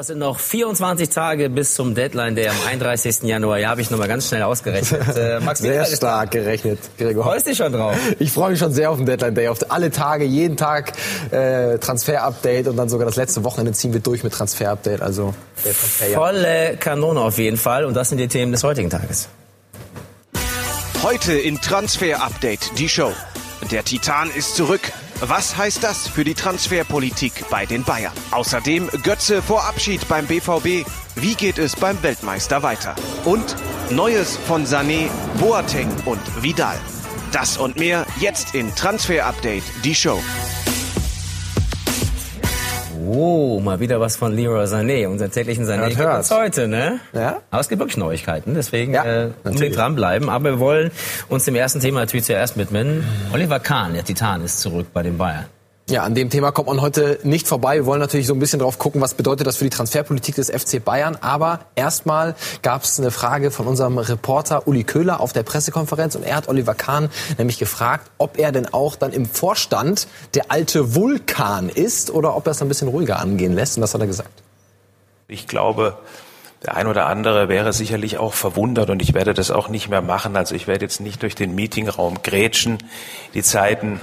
Es sind noch 24 Tage bis zum Deadline, der am 31. Januar. Ja, habe ich nochmal ganz schnell ausgerechnet. Äh, Max, sehr stark gerechnet, Gregor. Freust dich schon drauf? Ich freue mich schon sehr auf den Deadline Day. Auf alle Tage, jeden Tag äh, Transfer-Update und dann sogar das letzte Wochenende ziehen wir durch mit Transfer-Update. Also der Transfer, Volle Kanone auf jeden Fall. Und das sind die Themen des heutigen Tages. Heute in Transfer-Update die Show. Der Titan ist zurück. Was heißt das für die Transferpolitik bei den Bayern? Außerdem Götze vor Abschied beim BVB. Wie geht es beim Weltmeister weiter? Und Neues von Sané, Boateng und Vidal. Das und mehr jetzt in Transfer Update, die Show. Oh, mal wieder was von Leroy Sané, unser täglichen Sané gibt es heute, ne? Ja. Aber es gibt wirklich Neuigkeiten, deswegen ja, äh, unbedingt dranbleiben. Aber wir wollen uns dem ersten Thema natürlich zuerst widmen. Oliver Kahn, der Titan, ist zurück bei den Bayern. Ja, an dem Thema kommt man heute nicht vorbei. Wir wollen natürlich so ein bisschen drauf gucken, was bedeutet das für die Transferpolitik des FC Bayern. Aber erstmal gab es eine Frage von unserem Reporter Uli Köhler auf der Pressekonferenz und er hat Oliver Kahn nämlich gefragt, ob er denn auch dann im Vorstand der alte Vulkan ist oder ob er es ein bisschen ruhiger angehen lässt. Und das hat er gesagt. Ich glaube, der ein oder andere wäre sicherlich auch verwundert und ich werde das auch nicht mehr machen. Also ich werde jetzt nicht durch den Meetingraum grätschen. Die Zeiten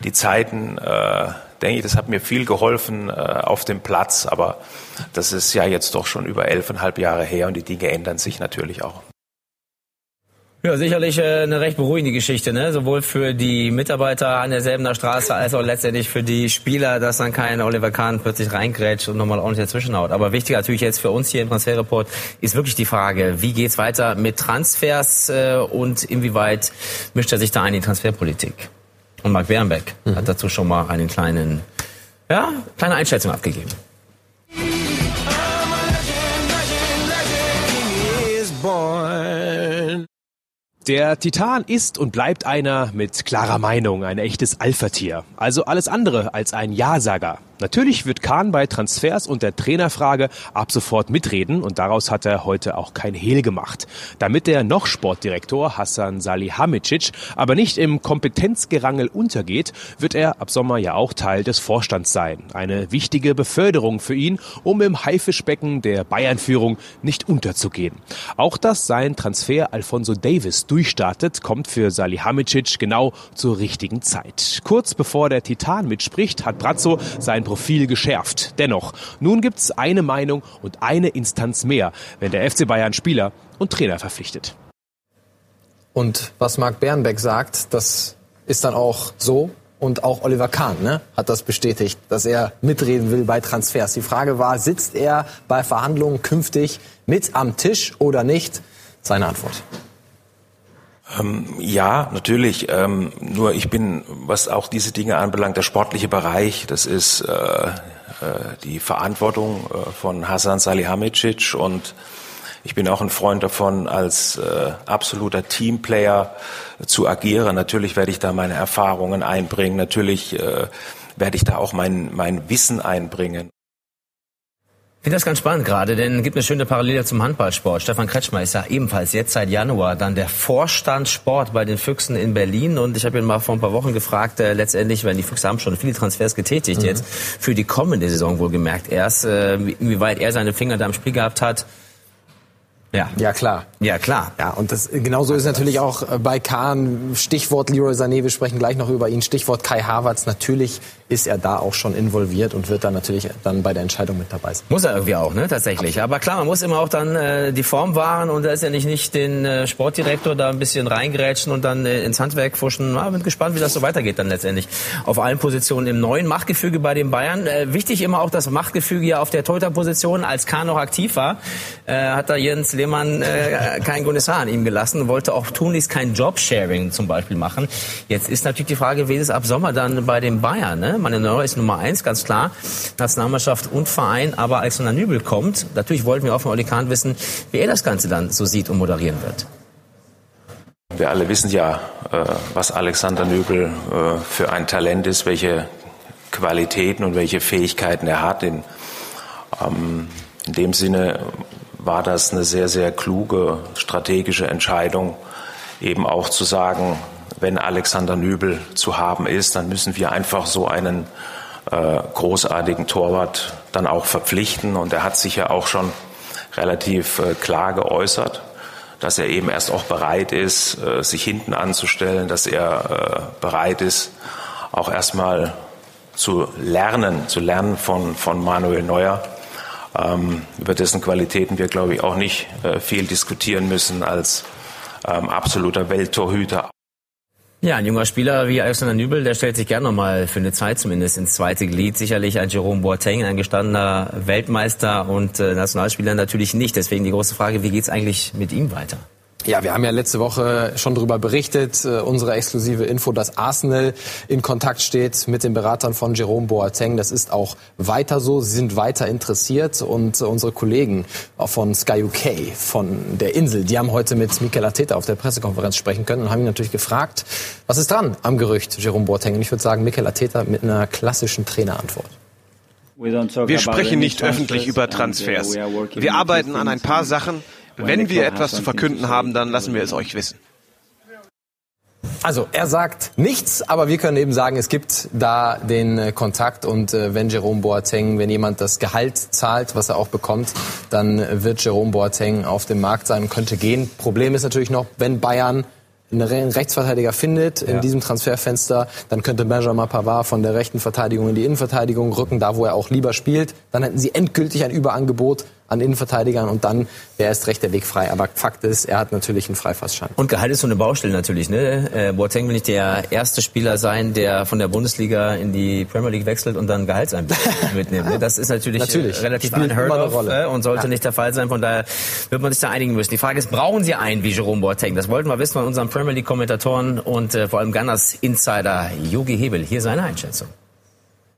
die Zeiten, äh, denke ich, das hat mir viel geholfen äh, auf dem Platz, aber das ist ja jetzt doch schon über elfeinhalb Jahre her und die Dinge ändern sich natürlich auch. Ja, sicherlich äh, eine recht beruhigende Geschichte, ne? sowohl für die Mitarbeiter an derselben Straße als auch letztendlich für die Spieler, dass dann kein Oliver Kahn plötzlich reingrätscht und nochmal ordentlich dazwischenhaut. Aber wichtig natürlich jetzt für uns hier im Transferreport ist wirklich die Frage, wie geht's weiter mit Transfers äh, und inwieweit mischt er sich da ein in die Transferpolitik? Und Marc Bernbeck mhm. hat dazu schon mal einen kleinen, ja, kleine Einschätzung abgegeben. Der Titan ist und bleibt einer mit klarer Meinung, ein echtes Alpha-Tier. Also alles andere als ein Ja-Sager. Natürlich wird Kahn bei Transfers und der Trainerfrage ab sofort mitreden und daraus hat er heute auch kein Hehl gemacht. Damit der noch Sportdirektor Hassan Salihamidzic aber nicht im Kompetenzgerangel untergeht, wird er ab Sommer ja auch Teil des Vorstands sein. Eine wichtige Beförderung für ihn, um im Haifischbecken der Bayern-Führung nicht unterzugehen. Auch dass sein Transfer Alfonso Davis durchstartet, kommt für Salihamidzic genau zur richtigen Zeit. Kurz bevor der Titan mitspricht, hat Brazzo sein Profil geschärft. Dennoch, nun gibt es eine Meinung und eine Instanz mehr, wenn der FC Bayern Spieler und Trainer verpflichtet. Und was Marc Bernbeck sagt, das ist dann auch so. Und auch Oliver Kahn ne, hat das bestätigt, dass er mitreden will bei Transfers. Die Frage war, sitzt er bei Verhandlungen künftig mit am Tisch oder nicht? Seine Antwort. Ähm, ja, natürlich. Ähm, nur ich bin, was auch diese Dinge anbelangt, der sportliche Bereich, das ist äh, äh, die Verantwortung äh, von Hasan Salihamidzic und ich bin auch ein Freund davon, als äh, absoluter Teamplayer zu agieren. Natürlich werde ich da meine Erfahrungen einbringen. Natürlich äh, werde ich da auch mein, mein Wissen einbringen. Ich finde das ganz spannend gerade, denn es gibt eine schöne Parallele zum Handballsport. Stefan Kretschmer ist ja ebenfalls jetzt seit Januar dann der Vorstand Sport bei den Füchsen in Berlin. Und ich habe ihn mal vor ein paar Wochen gefragt, äh, letztendlich, weil die Füchse haben schon viele Transfers getätigt mhm. jetzt, für die kommende Saison wohlgemerkt erst, äh, inwieweit er seine Finger da im Spiel gehabt hat. Ja. ja, klar. Ja, klar. Ja, und das, genauso ist natürlich auch äh, bei Kahn, Stichwort Leroy Sané, wir sprechen gleich noch über ihn, Stichwort Kai Havertz, natürlich ist er da auch schon involviert und wird dann natürlich dann bei der Entscheidung mit dabei sein. Muss er irgendwie auch, ne, tatsächlich. Aber klar, man muss immer auch dann äh, die Form wahren und da ist ja nicht, nicht den äh, Sportdirektor da ein bisschen reingerätschen und dann äh, ins Handwerk fuschen. Ah, bin gespannt, wie das so weitergeht dann letztendlich. Auf allen Positionen im neuen Machtgefüge bei den Bayern. Äh, wichtig immer auch das Machtgefüge ja auf der Torhüterposition. Als Kahn noch aktiv war, äh, hat da Jens Lehmann äh, kein grünes Haar an ihm gelassen, wollte auch tunlichst kein Jobsharing zum Beispiel machen. Jetzt ist natürlich die Frage, wie ist es ab Sommer dann bei den Bayern, ne? Manuel Neuer ist Nummer eins, ganz klar. Nationalmannschaft und Verein, aber Alexander Nübel kommt. Natürlich wollten wir auch von Oli Kahn wissen, wie er das Ganze dann so sieht und moderieren wird. Wir alle wissen ja, äh, was Alexander Nübel äh, für ein Talent ist, welche Qualitäten und welche Fähigkeiten er hat. In, ähm, in dem Sinne war das eine sehr, sehr kluge strategische Entscheidung, eben auch zu sagen, wenn Alexander Nübel zu haben ist, dann müssen wir einfach so einen äh, großartigen Torwart dann auch verpflichten. Und er hat sich ja auch schon relativ äh, klar geäußert, dass er eben erst auch bereit ist, äh, sich hinten anzustellen, dass er äh, bereit ist, auch erstmal zu lernen, zu lernen von, von Manuel Neuer. Ähm, über dessen Qualitäten wir, glaube ich, auch nicht äh, viel diskutieren müssen als ähm, absoluter Welttorhüter. Ja, ein junger Spieler wie Alexander Nübel, der stellt sich gerne nochmal für eine Zeit zumindest ins zweite Glied. Sicherlich ein Jerome Boateng, ein gestandener Weltmeister und äh, Nationalspieler natürlich nicht. Deswegen die große Frage, wie geht's eigentlich mit ihm weiter? Ja, wir haben ja letzte Woche schon darüber berichtet, äh, unsere exklusive Info, dass Arsenal in Kontakt steht mit den Beratern von Jerome Boateng. Das ist auch weiter so. Sie sind weiter interessiert und äh, unsere Kollegen von Sky UK, von der Insel, die haben heute mit Mikel Arteta auf der Pressekonferenz sprechen können und haben ihn natürlich gefragt, was ist dran am Gerücht Jerome Boateng? Und ich würde sagen, Mikel Arteta mit einer klassischen Trainerantwort. Wir sprechen nicht öffentlich über uh, Transfers. Wir arbeiten an ein paar Sachen, wenn wir etwas zu verkünden haben, dann lassen wir es euch wissen. Also er sagt nichts, aber wir können eben sagen, es gibt da den äh, Kontakt und äh, wenn Jerome Boateng, wenn jemand das Gehalt zahlt, was er auch bekommt, dann wird Jerome Boateng auf dem Markt sein und könnte gehen. Problem ist natürlich noch, wenn Bayern einen Rechtsverteidiger findet in ja. diesem Transferfenster, dann könnte Benjamin Pavard von der rechten Verteidigung in die Innenverteidigung rücken, da wo er auch lieber spielt. Dann hätten sie endgültig ein Überangebot an Innenverteidigern und dann wäre erst recht der Weg frei. Aber Fakt ist, er hat natürlich einen Freifassschein. Und Gehalt ist so eine Baustelle natürlich. Ne? Äh, Boateng will nicht der erste Spieler sein, der von der Bundesliga in die Premier League wechselt und dann Gehaltseinbußen mitnimmt. Ne? Das ist natürlich, natürlich. relativ unheard of Rolle. Äh, und sollte ja. nicht der Fall sein. Von daher wird man sich da einigen müssen. Die Frage ist, brauchen Sie einen wie Jerome Boateng? Das wollten wir wissen von unseren Premier League Kommentatoren und äh, vor allem Gunners Insider Yogi Hebel. Hier seine Einschätzung.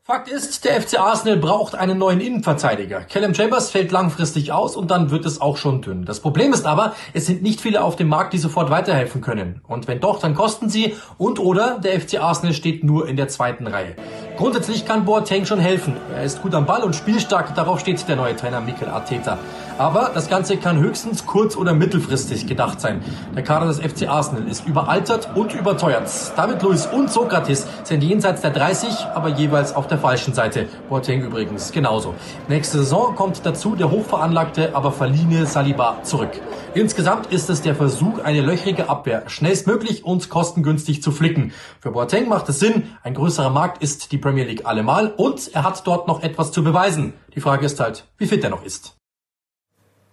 Fakt ist, der FC Arsenal braucht einen neuen Innenverteidiger. Callum Chambers fällt langfristig aus und dann wird es auch schon dünn. Das Problem ist aber, es sind nicht viele auf dem Markt, die sofort weiterhelfen können. Und wenn doch, dann kosten sie und oder der FC Arsenal steht nur in der zweiten Reihe. Grundsätzlich kann Boateng schon helfen. Er ist gut am Ball und spielstark, darauf steht der neue Trainer Mikel Arteta. Aber das Ganze kann höchstens kurz- oder mittelfristig gedacht sein. Der Kader des FC Arsenal ist überaltert und überteuert. David Luiz und Sokrates sind jenseits der 30, aber jeweils auf der falschen Seite. Boateng übrigens genauso. Nächste Saison kommt dazu der hochveranlagte, aber verliehene Saliba zurück. Insgesamt ist es der Versuch, eine löchrige Abwehr schnellstmöglich und kostengünstig zu flicken. Für Boateng macht es Sinn, ein größerer Markt ist die Premier League allemal und er hat dort noch etwas zu beweisen. Die Frage ist halt, wie fit er noch ist.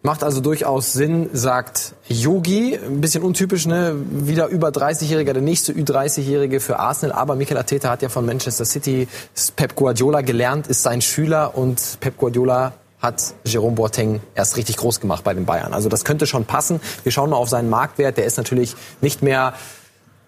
Macht also durchaus Sinn, sagt Yogi. Ein bisschen untypisch, ne? Wieder über 30-Jähriger, der nächste Ü30-Jährige für Arsenal. Aber Mikel Arteta hat ja von Manchester City Pep Guardiola gelernt, ist sein Schüler und Pep Guardiola hat Jerome Boateng erst richtig groß gemacht bei den Bayern. Also das könnte schon passen. Wir schauen mal auf seinen Marktwert. Der ist natürlich nicht mehr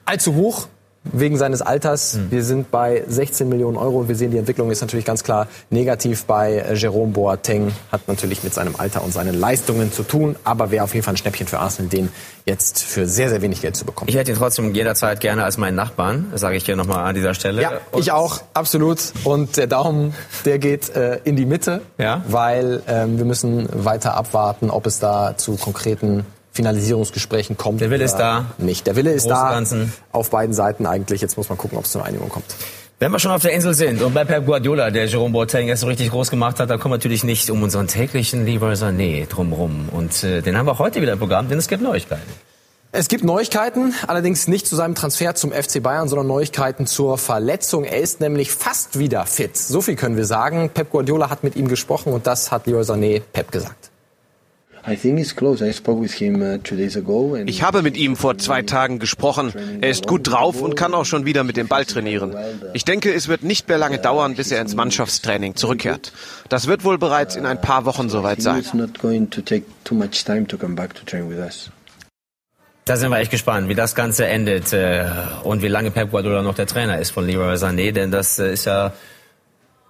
allzu hoch wegen seines Alters. Mhm. Wir sind bei 16 Millionen Euro. Wir sehen, die Entwicklung ist natürlich ganz klar negativ bei äh, Jerome Boateng. Hat natürlich mit seinem Alter und seinen Leistungen zu tun, aber wäre auf jeden Fall ein Schnäppchen für Arsenal, den jetzt für sehr, sehr wenig Geld zu bekommen. Ich hätte ihn trotzdem jederzeit gerne als meinen Nachbarn, sage ich hier nochmal an dieser Stelle. Ja, und ich auch, absolut. Und der Daumen, der geht äh, in die Mitte, ja? weil ähm, wir müssen weiter abwarten, ob es da zu konkreten Finalisierungsgesprächen kommt. Der Wille ist da. Nicht. Der Wille ist da. Ganzen. Auf beiden Seiten eigentlich. Jetzt muss man gucken, ob es zu einer Einigung kommt. Wenn wir schon auf der Insel sind und bei Pep Guardiola, der Jerome Boateng erst so richtig groß gemacht hat, da kommen wir natürlich nicht um unseren täglichen Leroy Sané drumherum. Und äh, den haben wir auch heute wieder im Programm, denn es gibt Neuigkeiten. Es gibt Neuigkeiten, allerdings nicht zu seinem Transfer zum FC Bayern, sondern Neuigkeiten zur Verletzung. Er ist nämlich fast wieder fit. So viel können wir sagen. Pep Guardiola hat mit ihm gesprochen und das hat Leroy Sané Pep gesagt. Uh, ich habe mit ihm vor zwei Tagen gesprochen. Er ist gut drauf und kann auch schon wieder mit dem Ball trainieren. Ich denke, es wird nicht mehr lange dauern, bis er ins Mannschaftstraining zurückkehrt. Das wird wohl bereits in ein paar Wochen soweit sein. Da sind wir echt gespannt, wie das Ganze endet äh, und wie lange Pep Guardiola noch der Trainer ist von Leroy Sané, denn das äh, ist ja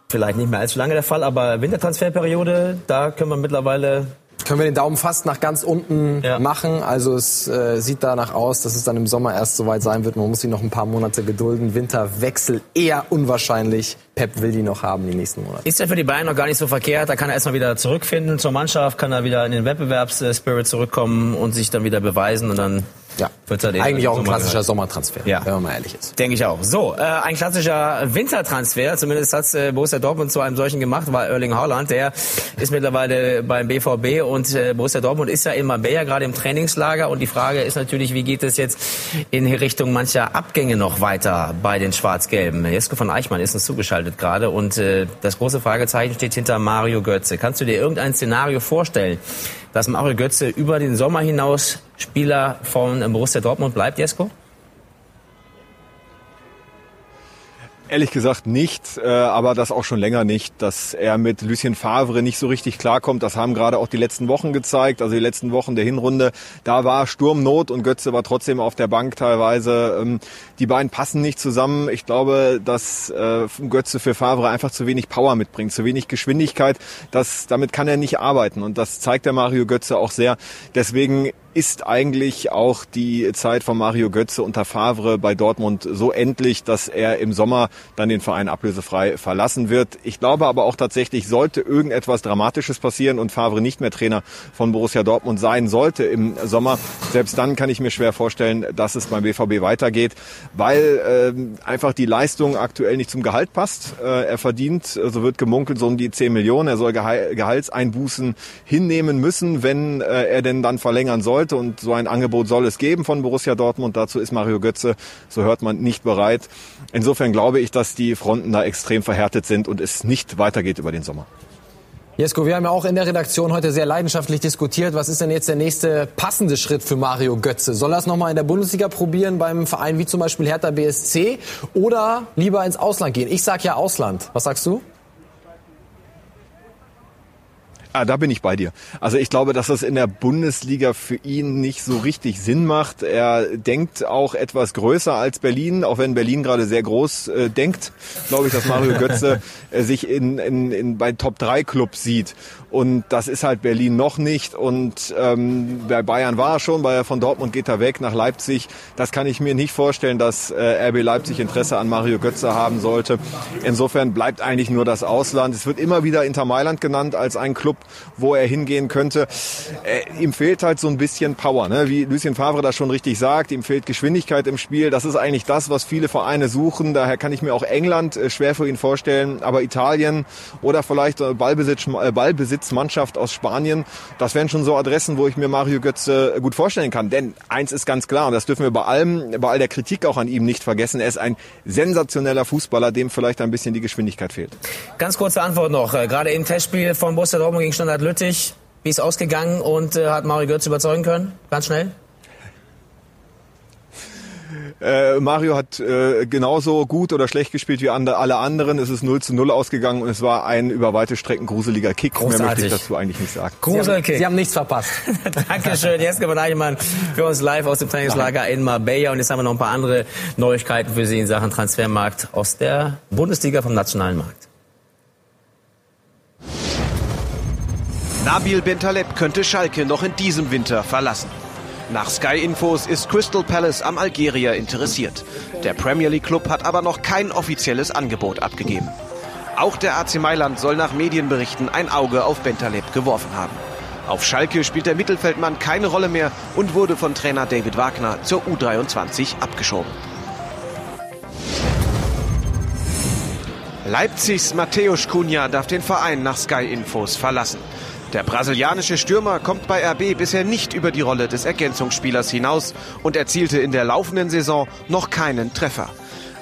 vielleicht nicht mehr allzu lange der Fall, aber Wintertransferperiode, da können wir mittlerweile können wir den Daumen fast nach ganz unten ja. machen. Also es äh, sieht danach aus, dass es dann im Sommer erst soweit sein wird. Man muss sich noch ein paar Monate gedulden. Winterwechsel eher unwahrscheinlich. Pep will die noch haben die nächsten Monate. Ist ja für die Bayern noch gar nicht so verkehrt. Da kann er erstmal wieder zurückfinden zur Mannschaft, kann er wieder in den Wettbewerbsspirit zurückkommen und sich dann wieder beweisen und dann. Wird's halt Eigentlich auch ein klassischer Sommertransfer, ja. wenn man mal ehrlich ist. Denke ich auch. So, äh, ein klassischer Wintertransfer, zumindest hat äh, Borussia Dortmund zu einem solchen gemacht, war Erling Haaland. Der ist mittlerweile beim BVB und äh, Borussia Dortmund ist ja in Marbella gerade im Trainingslager. Und die Frage ist natürlich, wie geht es jetzt in Richtung mancher Abgänge noch weiter bei den Schwarz-Gelben? Jesko von Eichmann ist uns zugeschaltet gerade und äh, das große Fragezeichen steht hinter Mario Götze. Kannst du dir irgendein Szenario vorstellen, dass Mario Götze über den Sommer hinaus Spieler von Borussia Dortmund bleibt, Jesko? Ehrlich gesagt nicht, äh, aber das auch schon länger nicht, dass er mit Lucien Favre nicht so richtig klarkommt. Das haben gerade auch die letzten Wochen gezeigt, also die letzten Wochen der Hinrunde. Da war Sturmnot und Götze war trotzdem auf der Bank teilweise. Ähm, die beiden passen nicht zusammen. Ich glaube, dass äh, Götze für Favre einfach zu wenig Power mitbringt, zu wenig Geschwindigkeit. Das, damit kann er nicht arbeiten und das zeigt der Mario Götze auch sehr. Deswegen ist eigentlich auch die Zeit von Mario Götze unter Favre bei Dortmund so endlich, dass er im Sommer dann den Verein ablösefrei verlassen wird. Ich glaube aber auch tatsächlich, sollte irgendetwas Dramatisches passieren und Favre nicht mehr Trainer von Borussia Dortmund sein sollte im Sommer, selbst dann kann ich mir schwer vorstellen, dass es beim BVB weitergeht, weil äh, einfach die Leistung aktuell nicht zum Gehalt passt. Äh, er verdient, so wird gemunkelt, so um die 10 Millionen. Er soll Gehaltseinbußen hinnehmen müssen, wenn äh, er denn dann verlängern sollte sollte und so ein Angebot soll es geben von Borussia Dortmund. Dazu ist Mario Götze, so hört man, nicht bereit. Insofern glaube ich, dass die Fronten da extrem verhärtet sind und es nicht weitergeht über den Sommer. Jesko, wir haben ja auch in der Redaktion heute sehr leidenschaftlich diskutiert. Was ist denn jetzt der nächste passende Schritt für Mario Götze? Soll er es nochmal in der Bundesliga probieren beim Verein wie zum Beispiel Hertha BSC oder lieber ins Ausland gehen? Ich sag ja Ausland. Was sagst du? Ah, da bin ich bei dir. Also ich glaube, dass das in der Bundesliga für ihn nicht so richtig Sinn macht. Er denkt auch etwas größer als Berlin, auch wenn Berlin gerade sehr groß äh, denkt. Glaube ich, dass Mario Götze äh, sich in, in, in bei Top 3 Clubs sieht. Und das ist halt Berlin noch nicht. Und ähm, bei Bayern war er schon, weil er von Dortmund geht er weg nach Leipzig. Das kann ich mir nicht vorstellen, dass äh, RB Leipzig Interesse an Mario Götze haben sollte. Insofern bleibt eigentlich nur das Ausland. Es wird immer wieder Inter Mailand genannt als ein Club, wo er hingehen könnte. Äh, ihm fehlt halt so ein bisschen Power, ne? wie Lucien Favre das schon richtig sagt. Ihm fehlt Geschwindigkeit im Spiel. Das ist eigentlich das, was viele Vereine suchen. Daher kann ich mir auch England äh, schwer für ihn vorstellen. Aber Italien oder vielleicht äh, Ballbesitz, äh, Ballbesitzmannschaft aus Spanien, das wären schon so Adressen, wo ich mir Mario Götze gut vorstellen kann. Denn eins ist ganz klar, und das dürfen wir bei allem, bei all der Kritik auch an ihm nicht vergessen, er ist ein sensationeller Fußballer, dem vielleicht ein bisschen die Geschwindigkeit fehlt. Ganz kurze Antwort noch. Gerade im Testspiel von Borussia Dortmund gegen Standard Lüttich. Wie ist ausgegangen und äh, hat Mario Götze überzeugen können? Ganz schnell. Äh, Mario hat äh, genauso gut oder schlecht gespielt wie andre, alle anderen. Es ist 0 zu 0 ausgegangen und es war ein über weite Strecken gruseliger Kick. Großartig. Mehr möchte ich dazu eigentlich nicht sagen. Gruselkick. Sie, Sie haben nichts verpasst. Dankeschön, Jeske von Eichmann, für uns live aus dem Trainingslager in Marbella. Und jetzt haben wir noch ein paar andere Neuigkeiten für Sie in Sachen Transfermarkt aus der Bundesliga vom nationalen Markt. Nabil Bentaleb könnte Schalke noch in diesem Winter verlassen. Nach Sky Infos ist Crystal Palace am Algerier interessiert. Der Premier League Club hat aber noch kein offizielles Angebot abgegeben. Auch der AC Mailand soll nach Medienberichten ein Auge auf Bentaleb geworfen haben. Auf Schalke spielt der Mittelfeldmann keine Rolle mehr und wurde von Trainer David Wagner zur U23 abgeschoben. Leipzigs Mateusz Cunha darf den Verein nach Sky Infos verlassen. Der brasilianische Stürmer kommt bei RB bisher nicht über die Rolle des Ergänzungsspielers hinaus und erzielte in der laufenden Saison noch keinen Treffer.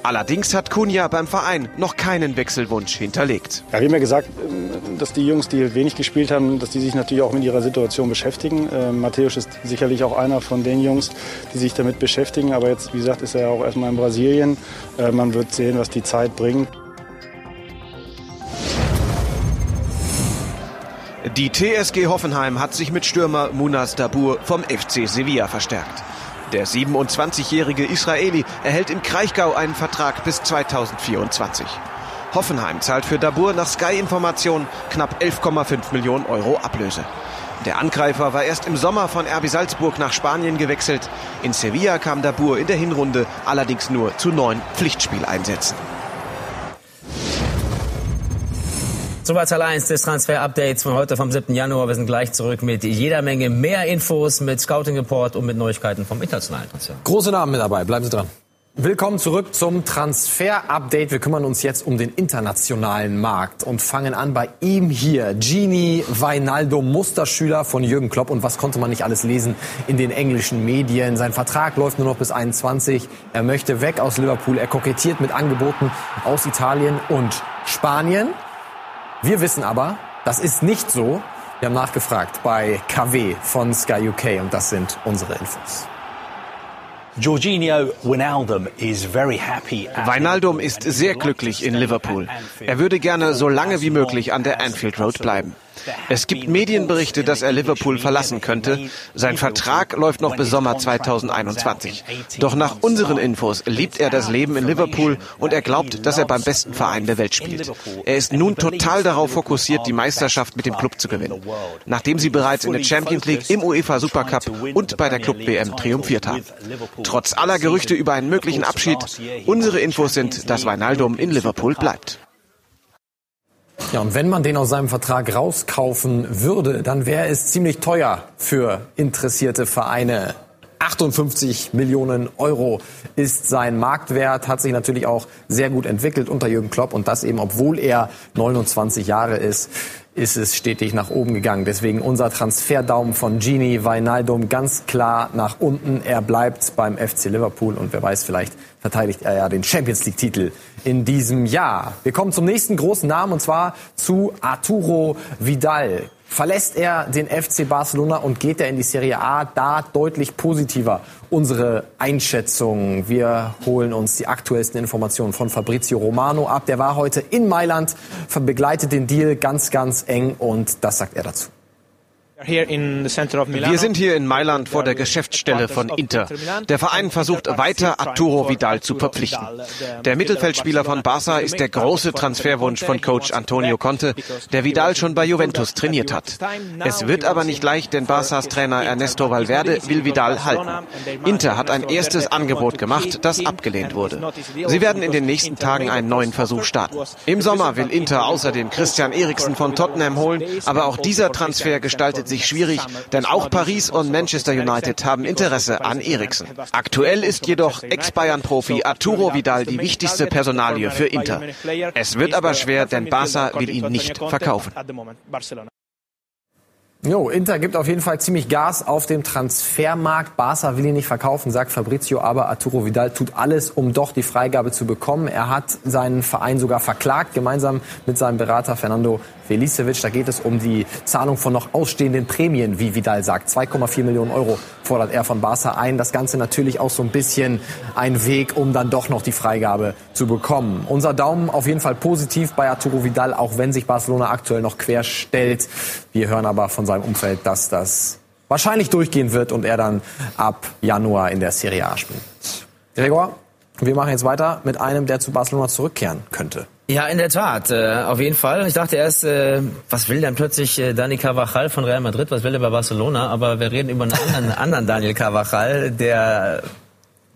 Allerdings hat Cunha beim Verein noch keinen Wechselwunsch hinterlegt. Ja, wir haben ja gesagt, ähm, dass die Jungs, die wenig gespielt haben, dass die sich natürlich auch mit ihrer Situation beschäftigen. Äh, Matthäus ist sicherlich auch einer von den Jungs, die sich damit beschäftigen. Aber jetzt, wie gesagt, ist er ja auch erstmal in Brasilien. Äh, man wird sehen, was die Zeit bringt. Die TSG Hoffenheim hat sich mit Stürmer Munas Dabur vom FC Sevilla verstärkt. Der 27-jährige Israeli erhält im Kraichgau einen Vertrag bis 2024. Hoffenheim zahlt für Dabur nach Sky-Information knapp 11,5 Millionen Euro Ablöse. Der Angreifer war erst im Sommer von RB Salzburg nach Spanien gewechselt. In Sevilla kam Dabur in der Hinrunde allerdings nur zu neun Pflichtspieleinsätzen. Soweit Teil 1 des Transfer-Updates von heute vom 7. Januar. Wir sind gleich zurück mit jeder Menge mehr Infos, mit Scouting-Report und mit Neuigkeiten vom internationalen Transfer. Große Namen mit dabei, bleiben Sie dran. Willkommen zurück zum Transfer-Update. Wir kümmern uns jetzt um den internationalen Markt und fangen an bei ihm hier. Gini Weinaldo, Musterschüler von Jürgen Klopp. Und was konnte man nicht alles lesen in den englischen Medien? Sein Vertrag läuft nur noch bis 21. Er möchte weg aus Liverpool. Er kokettiert mit Angeboten aus Italien und Spanien. Wir wissen aber, das ist nicht so. Wir haben nachgefragt bei KW von Sky UK und das sind unsere Infos. Jorginho Wijnaldum ist sehr glücklich in Liverpool. Er würde gerne so lange wie möglich an der Anfield Road bleiben. Es gibt Medienberichte, dass er Liverpool verlassen könnte. Sein Vertrag läuft noch bis Sommer 2021. Doch nach unseren Infos liebt er das Leben in Liverpool und er glaubt, dass er beim besten Verein der Welt spielt. Er ist nun total darauf fokussiert, die Meisterschaft mit dem Club zu gewinnen. Nachdem sie bereits in der Champions League, im UEFA Supercup und bei der Club WM triumphiert haben. Trotz aller Gerüchte über einen möglichen Abschied, unsere Infos sind, dass Wijnaldum in Liverpool bleibt. Ja, und wenn man den aus seinem Vertrag rauskaufen würde, dann wäre es ziemlich teuer für interessierte Vereine. 58 Millionen Euro ist sein Marktwert, hat sich natürlich auch sehr gut entwickelt unter Jürgen Klopp und das eben, obwohl er 29 Jahre ist ist es stetig nach oben gegangen. Deswegen unser Transferdaumen von Gini Wijnaldum ganz klar nach unten. Er bleibt beim FC Liverpool und wer weiß, vielleicht verteidigt er ja den Champions League Titel in diesem Jahr. Wir kommen zum nächsten großen Namen und zwar zu Arturo Vidal. Verlässt er den FC Barcelona und geht er in die Serie A, da deutlich positiver unsere Einschätzung. Wir holen uns die aktuellsten Informationen von Fabrizio Romano ab. Der war heute in Mailand, begleitet den Deal ganz, ganz eng und das sagt er dazu. Wir sind hier in Mailand vor der Geschäftsstelle von Inter. Der Verein versucht weiter Arturo Vidal zu verpflichten. Der Mittelfeldspieler von Barca ist der große Transferwunsch von Coach Antonio Conte, der Vidal schon bei Juventus trainiert hat. Es wird aber nicht leicht, denn Barcas Trainer Ernesto Valverde will Vidal halten. Inter hat ein erstes Angebot gemacht, das abgelehnt wurde. Sie werden in den nächsten Tagen einen neuen Versuch starten. Im Sommer will Inter außerdem Christian Eriksen von Tottenham holen, aber auch dieser Transfer gestaltet gestaltet sich schwierig, denn auch Paris und Manchester United haben Interesse an Eriksen. Aktuell ist jedoch Ex-Bayern-Profi Arturo Vidal die wichtigste Personalie für Inter. Es wird aber schwer, denn Barca will ihn nicht verkaufen. Jo, Inter gibt auf jeden Fall ziemlich Gas auf dem Transfermarkt. Barca will ihn nicht verkaufen, sagt Fabrizio, aber Arturo Vidal tut alles, um doch die Freigabe zu bekommen. Er hat seinen Verein sogar verklagt, gemeinsam mit seinem Berater Fernando Felicevic. Da geht es um die Zahlung von noch ausstehenden Prämien, wie Vidal sagt. 2,4 Millionen Euro fordert er von Barca ein. Das Ganze natürlich auch so ein bisschen ein Weg, um dann doch noch die Freigabe zu bekommen. Unser Daumen auf jeden Fall positiv bei Arturo Vidal, auch wenn sich Barcelona aktuell noch quer stellt. Wir hören aber von seinem Umfeld, dass das wahrscheinlich durchgehen wird und er dann ab Januar in der Serie A spielt. Gregor, wir machen jetzt weiter mit einem, der zu Barcelona zurückkehren könnte. Ja, in der Tat, äh, auf jeden Fall. Ich dachte erst, äh, was will denn plötzlich äh, Dani Carvajal von Real Madrid, was will er bei Barcelona? Aber wir reden über einen anderen, anderen Daniel Carvajal, der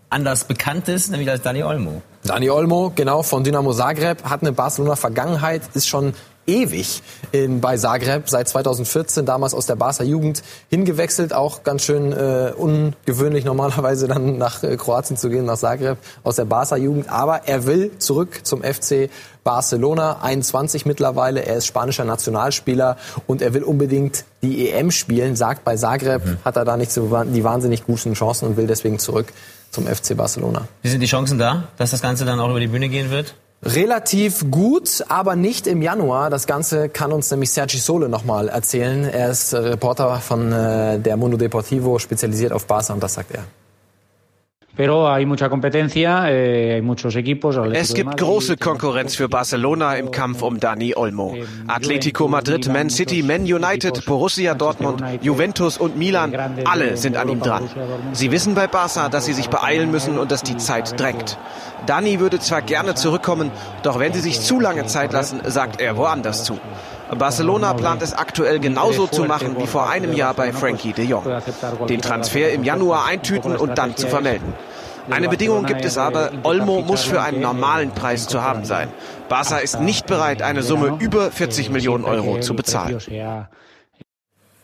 anders bekannt ist, nämlich als Dani Olmo. Dani Olmo, genau, von Dynamo Zagreb, hat eine Barcelona-Vergangenheit, ist schon ewig in, bei Zagreb, seit 2014, damals aus der Barca Jugend hingewechselt, auch ganz schön äh, ungewöhnlich normalerweise dann nach äh, Kroatien zu gehen, nach Zagreb, aus der Barca Jugend. Aber er will zurück zum FC Barcelona, 21 mittlerweile, er ist spanischer Nationalspieler und er will unbedingt die EM spielen, sagt bei Zagreb, mhm. hat er da nicht so die wahnsinnig guten Chancen und will deswegen zurück zum FC Barcelona. Wie sind die Chancen da, dass das Ganze dann auch über die Bühne gehen wird? Relativ gut, aber nicht im Januar. Das Ganze kann uns nämlich Sergi Sole nochmal erzählen. Er ist Reporter von äh, der Mundo Deportivo, spezialisiert auf Barca und das sagt er. Eh, es gibt große Konkurrenz für Barcelona im Kampf um Dani Olmo. Atletico Madrid, Man City, Man United, Borussia Dortmund, Juventus und Milan, alle sind an ihm dran. Sie wissen bei Barca, dass sie sich beeilen müssen und dass die Zeit drängt. Dani würde zwar gerne zurückkommen, doch wenn sie sich zu lange Zeit lassen, sagt er woanders zu. Barcelona plant es aktuell genauso zu machen wie vor einem Jahr bei Frankie de Jong. Den Transfer im Januar eintüten und dann zu vermelden. Eine Bedingung gibt es aber, Olmo muss für einen normalen Preis zu haben sein. Barca ist nicht bereit, eine Summe über 40 Millionen Euro zu bezahlen.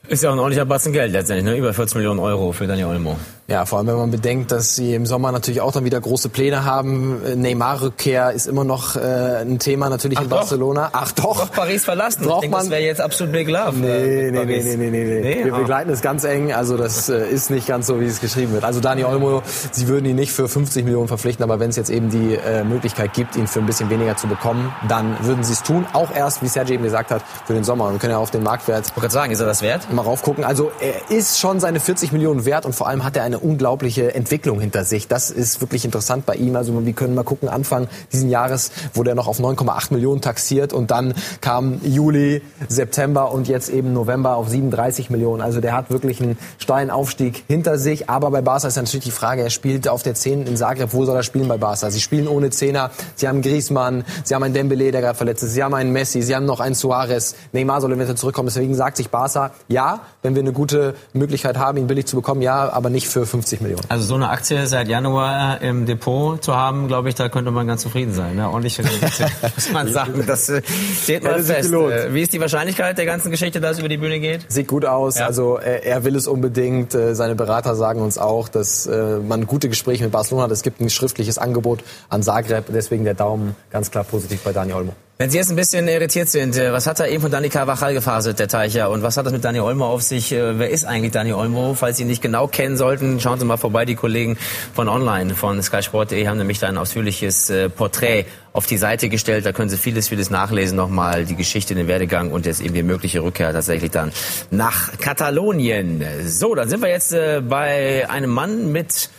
Ist ja auch ein ordentlicher Batzen Geld letztendlich, ne? über 14 Millionen Euro für Daniel Olmo. Ja, vor allem wenn man bedenkt, dass sie im Sommer natürlich auch dann wieder große Pläne haben. Neymar-Rückkehr ist immer noch äh, ein Thema natürlich Ach in doch. Barcelona. Ach doch. Doch Paris verlassen. Braucht ich denke, man- das wäre jetzt absolut Big Love. Nee, äh, nee, nee, nee, nee, nee, nee. Wir Ah. begleiten es ganz eng. Also das äh, ist nicht ganz so, wie es geschrieben wird. Also Dani Olmo, sie würden ihn nicht für 50 Millionen verpflichten, aber wenn es jetzt eben die äh, Möglichkeit gibt, ihn für ein bisschen weniger zu bekommen, dann würden sie es tun. Auch erst, wie Sergej eben gesagt hat, für den Sommer. Wir können ja auf den Marktwert Ich wollte gerade sagen, ist er das wert? mal raufgucken. Also er ist schon seine 40 Millionen wert und vor allem hat er eine unglaubliche Entwicklung hinter sich. Das ist wirklich interessant bei ihm. Also wir können mal gucken, Anfang diesen Jahres wurde er noch auf 9,8 Millionen taxiert und dann kam Juli, September und jetzt eben November auf 37 Millionen. Also der hat wirklich einen steilen Aufstieg hinter sich. Aber bei Barca ist natürlich die Frage, er spielt auf der 10 in Zagreb. Wo soll er spielen bei Barca? Sie spielen ohne Zehner. Sie haben Griezmann, sie haben einen Dembele, der gerade verletzt ist. Sie haben einen Messi, sie haben noch einen Suarez. Neymar soll eventuell zurückkommen. Deswegen sagt sich Barca, ja, wenn wir eine gute Möglichkeit haben, ihn billig zu bekommen, ja, aber nicht für 50 Millionen. Also so eine Aktie seit Januar im Depot zu haben, glaube ich, da könnte man ganz zufrieden sein. Ne? Ordentliche Aktie, muss man sagen. Das äh, steht mal fest. gelohnt. Äh, Wie ist die Wahrscheinlichkeit der ganzen Geschichte, dass es über die Bühne geht? Sieht gut aus, Ja. also er, er will es unbedingt. Äh, Seine Berater sagen uns auch, dass äh, man gute Gespräche mit Barcelona hat. Es gibt ein schriftliches Angebot an Zagreb, deswegen der Daumen ganz klar positiv bei Dani Olmo. Wenn Sie jetzt ein bisschen irritiert sind, äh, was hat er eben von Dani Carvajal gefaselt, der Teicher? Und was hat das mit Dani Olmo auf sich? Äh, Wer ist eigentlich Dani Olmo? Falls Sie ihn nicht genau kennen sollten, schauen Sie mal vorbei. Die Kollegen von Online, von skysport.de haben nämlich da ein ausführliches äh, Porträt auf die Seite gestellt. Da können Sie vieles, vieles nachlesen nochmal. Die Geschichte, den Werdegang und jetzt eben die mögliche Rückkehr tatsächlich dann nach Katalonien. So, dann sind wir jetzt bei einem Mann mit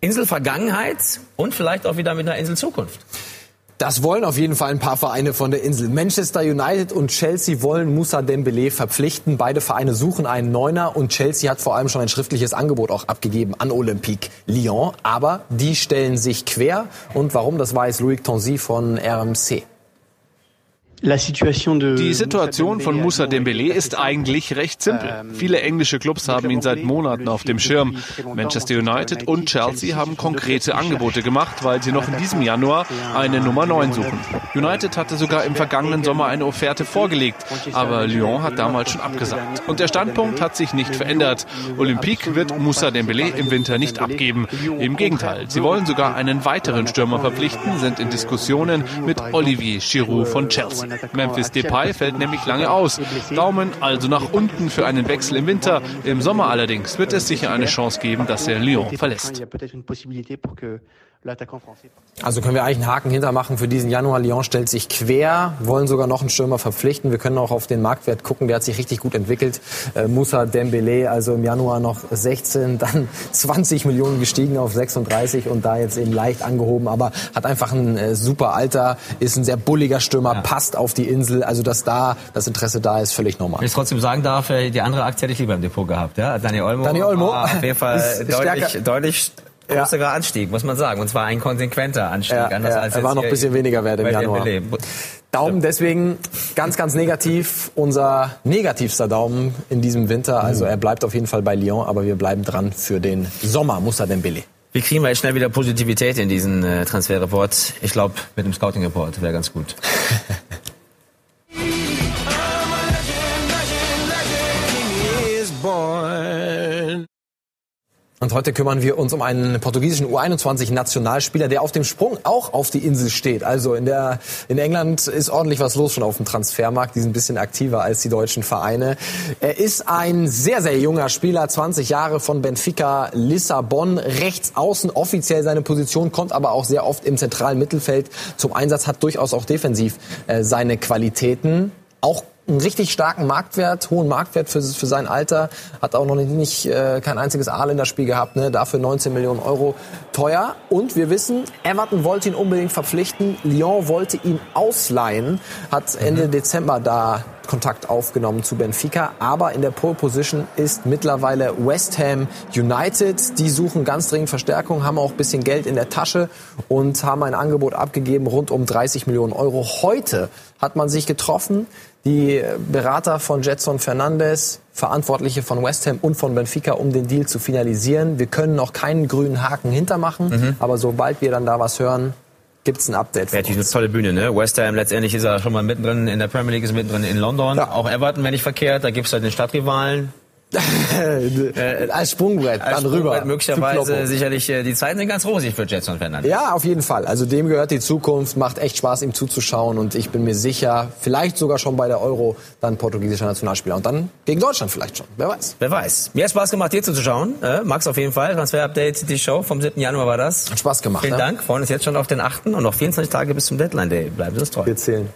Inselvergangenheit und vielleicht auch wieder mit einer Inselzukunft. Das wollen auf jeden Fall ein paar Vereine von der Insel. Manchester United und Chelsea wollen Moussa Dembele verpflichten. Beide Vereine suchen einen Neuner und Chelsea hat vor allem schon ein schriftliches Angebot auch abgegeben an Olympique Lyon. Aber die stellen sich quer. Und warum, das weiß Loïc Tanzy von RMC. Die Situation von Moussa Dembélé ist eigentlich recht simpel. Viele englische Clubs haben ihn seit Monaten auf dem Schirm. Manchester United und Chelsea haben konkrete Angebote gemacht, weil sie noch in diesem Januar eine Nummer 9 suchen. United hatte sogar im vergangenen Sommer eine Offerte vorgelegt, aber Lyon hat damals schon abgesagt. Und der Standpunkt hat sich nicht verändert. Olympique wird Moussa Dembélé im Winter nicht abgeben. Im Gegenteil, sie wollen sogar einen weiteren Stürmer verpflichten, sind in Diskussionen mit Olivier Giroud von Chelsea. Memphis Depay fällt nämlich lange aus. Daumen also nach unten für einen Wechsel im Winter. Im Sommer allerdings wird es sicher eine Chance geben, dass er Lyon verlässt. Also können wir eigentlich einen Haken hintermachen für diesen Januar. Lyon stellt sich quer, wollen sogar noch einen Stürmer verpflichten. Wir können auch auf den Marktwert gucken, der hat sich richtig gut entwickelt. Äh, Moussa Dembele, also im Januar noch 16, dann 20 Millionen gestiegen auf 36 und da jetzt eben leicht angehoben, aber hat einfach ein äh, super Alter, ist ein sehr bulliger Stürmer, passt auf die Insel. Also dass da das Interesse da ist, völlig normal. Wenn ich trotzdem sagen darf, äh, die andere Aktie hätte ich lieber im Depot gehabt. Ja? Dani Olmo, Dani Olmo. auf jeden Fall Ist deutlich, stärker. deutlich Ja. größerer Anstieg, muss man sagen. Und zwar ein konsequenter Anstieg. Ja, anders ja, als er war noch ein bisschen weniger wert im Januar. Daumen deswegen ganz, ganz negativ. Unser negativster Daumen in diesem Winter. Also er bleibt auf jeden Fall bei Lyon, aber wir bleiben dran für den Sommer, Moussa Dembele. Wie kriegen wir jetzt schnell wieder Positivität in diesen äh, Transferreport? Ich glaube, mit dem Scouting-Report wäre ganz gut. Und heute kümmern wir uns um einen portugiesischen U21-Nationalspieler, der auf dem Sprung auch auf die Insel steht. Also in, der, in England ist ordentlich was los schon auf dem Transfermarkt. Die sind ein bisschen aktiver als die deutschen Vereine. Er ist ein sehr, sehr junger Spieler, 20 Jahre von Benfica Lissabon. Rechts außen offiziell seine Position, kommt aber auch sehr oft im zentralen Mittelfeld zum Einsatz, hat durchaus auch defensiv äh, seine Qualitäten. Auch einen richtig starken Marktwert, hohen Marktwert für, für sein Alter, hat auch noch nicht, nicht äh, kein einziges A-Länderspiel gehabt, ne? dafür 19 Millionen Euro teuer. Und wir wissen, Everton wollte ihn unbedingt verpflichten, Lyon wollte ihn ausleihen, hat Ende Dezember da Kontakt aufgenommen zu Benfica. Aber in der Pole Position ist mittlerweile West Ham United. Die suchen ganz dringend Verstärkung, haben auch ein bisschen Geld in der Tasche und haben ein Angebot abgegeben rund um 30 Millionen Euro. Heute hat man sich getroffen. Die Berater von Jetson Fernandes, Verantwortliche von West Ham und von Benfica, um den Deal zu finalisieren. Wir können noch keinen grünen Haken hintermachen, mhm. aber sobald wir dann da was hören, gibt's ein Update. Wäre natürlich eine tolle Bühne, ne? West Ham letztendlich ist er schon mal mittendrin in der Premier League, ist mittendrin in London. Ja. Auch Everton, wenn nicht verkehrt, da gibt's halt den Stadtrivalen. Äh, als Sprungbrett als dann Sprungbrett rüber. Möglicherweise sicherlich äh, die Zeiten sind ganz rosig für Jetson Fernandes. Ja, auf jeden Fall. Also dem gehört die Zukunft, macht echt Spaß ihm zuzuschauen und ich bin mir sicher, vielleicht sogar schon bei der Euro dann portugiesischer Nationalspieler und dann gegen Deutschland vielleicht schon. Wer weiß. Ver weiß. Mir hat Spaß gemacht, dir zuzuschauen. Äh, Max auf jeden Fall. Transfer Update, die Show vom 7. Januar war das. Hat Spaß gemacht. Vielen ne? Dank. Freuen uns jetzt schon auf den 8. und noch 24 Tage bis zum Deadline Day. Bleiben Sie uns treu. Wir zählen.